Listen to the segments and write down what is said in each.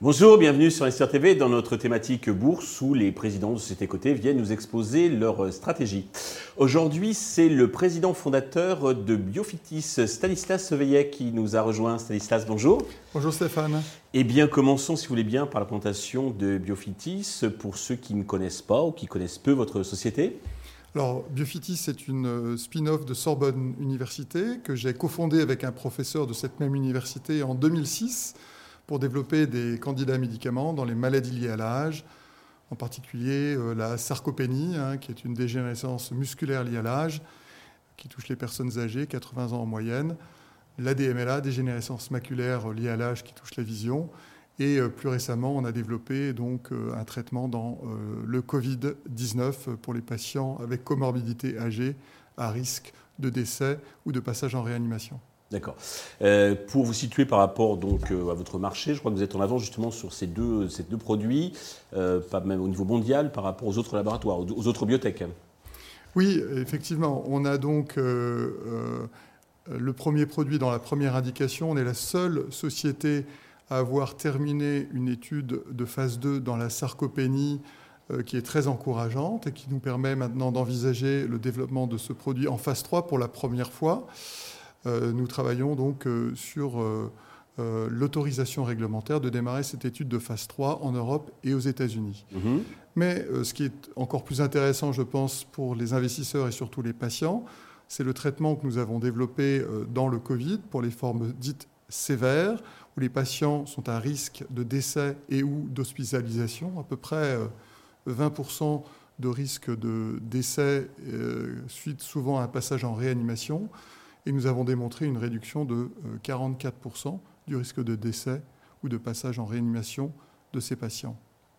Bonjour, bienvenue sur Investir TV dans notre thématique bourse où les présidents de sociétés cotées viennent nous exposer leur stratégie. Aujourd'hui, c'est le président fondateur de Biofitis, Stanislas Veillet, qui nous a rejoint. Stanislas, bonjour. Bonjour Stéphane. Eh bien, commençons, si vous voulez bien, par la présentation de Biofitis pour ceux qui ne connaissent pas ou qui connaissent peu votre société. Alors, Biofitis, c'est une spin-off de Sorbonne Université que j'ai cofondée avec un professeur de cette même université en 2006 pour développer des candidats médicaments dans les maladies liées à l'âge, en particulier euh, la sarcopénie, hein, qui est une dégénérescence musculaire liée à l'âge, qui touche les personnes âgées, 80 ans en moyenne, l'ADMLA, dégénérescence maculaire liée à l'âge, qui touche la vision, et euh, plus récemment, on a développé donc euh, un traitement dans le Covid-19 pour les patients avec comorbidité âgée à risque de décès ou de passage en réanimation. D'accord. Euh, pour vous situer par rapport donc euh, à votre marché, je crois que vous êtes en avance justement sur ces deux, ces deux produits, euh, pas même au niveau mondial par rapport aux autres laboratoires, aux autres biotech. Oui, effectivement. On a donc le premier produit dans la première indication. On est la seule société à avoir terminé une étude de phase 2 dans la sarcopénie qui est très encourageante et qui nous permet maintenant d'envisager le développement de ce produit en phase 3 pour la première fois. Euh, nous travaillons donc euh, sur euh, l'autorisation réglementaire de démarrer cette étude de phase 3 en Europe et aux États-Unis. Mhm. Mais ce qui est encore plus intéressant, je pense, pour les investisseurs et surtout les patients, c'est le traitement que nous avons développé dans le Covid pour les formes dites sévères, où les patients sont à risque de décès et ou d'hospitalisation, à peu près 20% de risque de décès suite souvent à un passage en réanimation et nous avons démontré une réduction de 44% euh, du risque de décès ou de passage en réanimation de ces patients.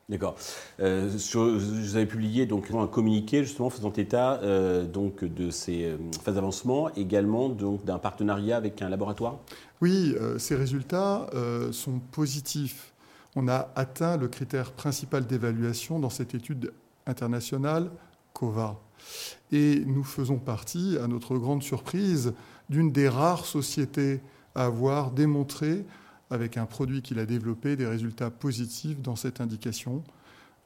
D'accord. Euh, vous avez publié donc un communiqué justement faisant état euh, donc de ces phases d'avancement, également donc d'un partenariat avec un laboratoire? Oui, ces résultats sont positifs. On a atteint le critère principal d'évaluation dans cette étude internationale COVA. Et nous faisons partie, à notre grande surprise, d'une des rares sociétés à avoir démontré, avec un produit qu'il a développé, des résultats positifs dans cette indication.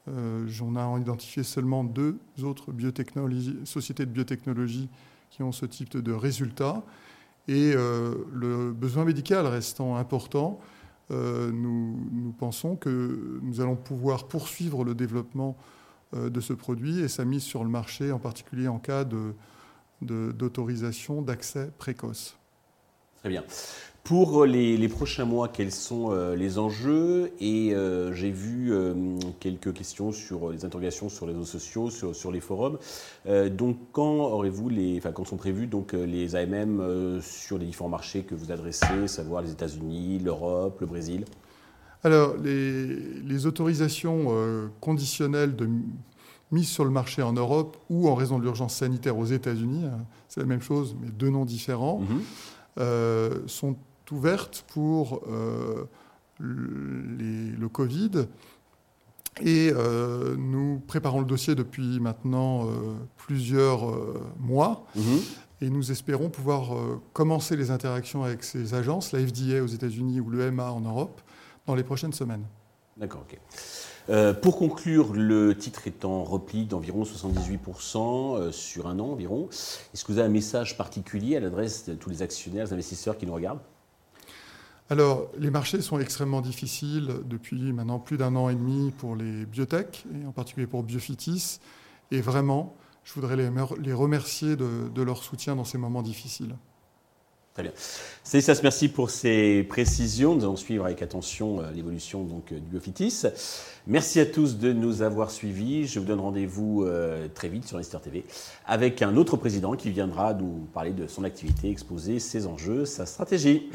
Euh, J'en ai identifié seulement deux autres sociétés de biotechnologie qui ont ce type de résultats. Et euh, le besoin médical restant important, euh, nous, pensons que nous allons pouvoir poursuivre le développement euh, de ce produit et sa mise sur le marché, en particulier en cas d'autorisation d'accès précoce. Très bien. Pour les, prochains mois, quels sont euh, les enjeux? Et euh, j'ai vu quelques questions sur les interrogations sur les réseaux sociaux, sur, les forums. donc, quand aurez-vous les, enfin, quand sont prévus donc les AMM sur les différents marchés que vous adressez, savoir les États-Unis, l'Europe, le Brésil? Alors, les, autorisations euh, conditionnelles de mise sur le marché en Europe ou en raison de l'urgence sanitaire aux États-Unis, hein, c'est la même chose, mais deux noms différents, mhm. euh, sont ouvertes pour euh, le Covid. Et nous préparons le dossier depuis maintenant plusieurs mois. Mhm. Et nous espérons pouvoir commencer les interactions avec ces agences, la FDA aux États-Unis ou l'EMA en Europe, dans les prochaines semaines. D'accord, ok. Euh, pour conclure, le titre est en repli d'environ 78% euh, sur un an environ. Est-ce que vous avez un message particulier à l'adresse de tous les actionnaires, investisseurs qui nous regardent? Alors, les marchés sont extrêmement difficiles depuis maintenant plus d'un an et demi pour les biotech, et en particulier pour Biofitis. Et vraiment, je voudrais les, remercier de leur soutien dans ces moments difficiles. Très bien. Célissas, merci pour ces précisions. Nous allons suivre avec attention euh, l'évolution donc euh, du Biofitis. Merci à tous de nous avoir suivis. Je vous donne rendez-vous euh, très vite sur Investor TV avec un autre président qui viendra nous parler de son activité, exposer ses enjeux, sa stratégie.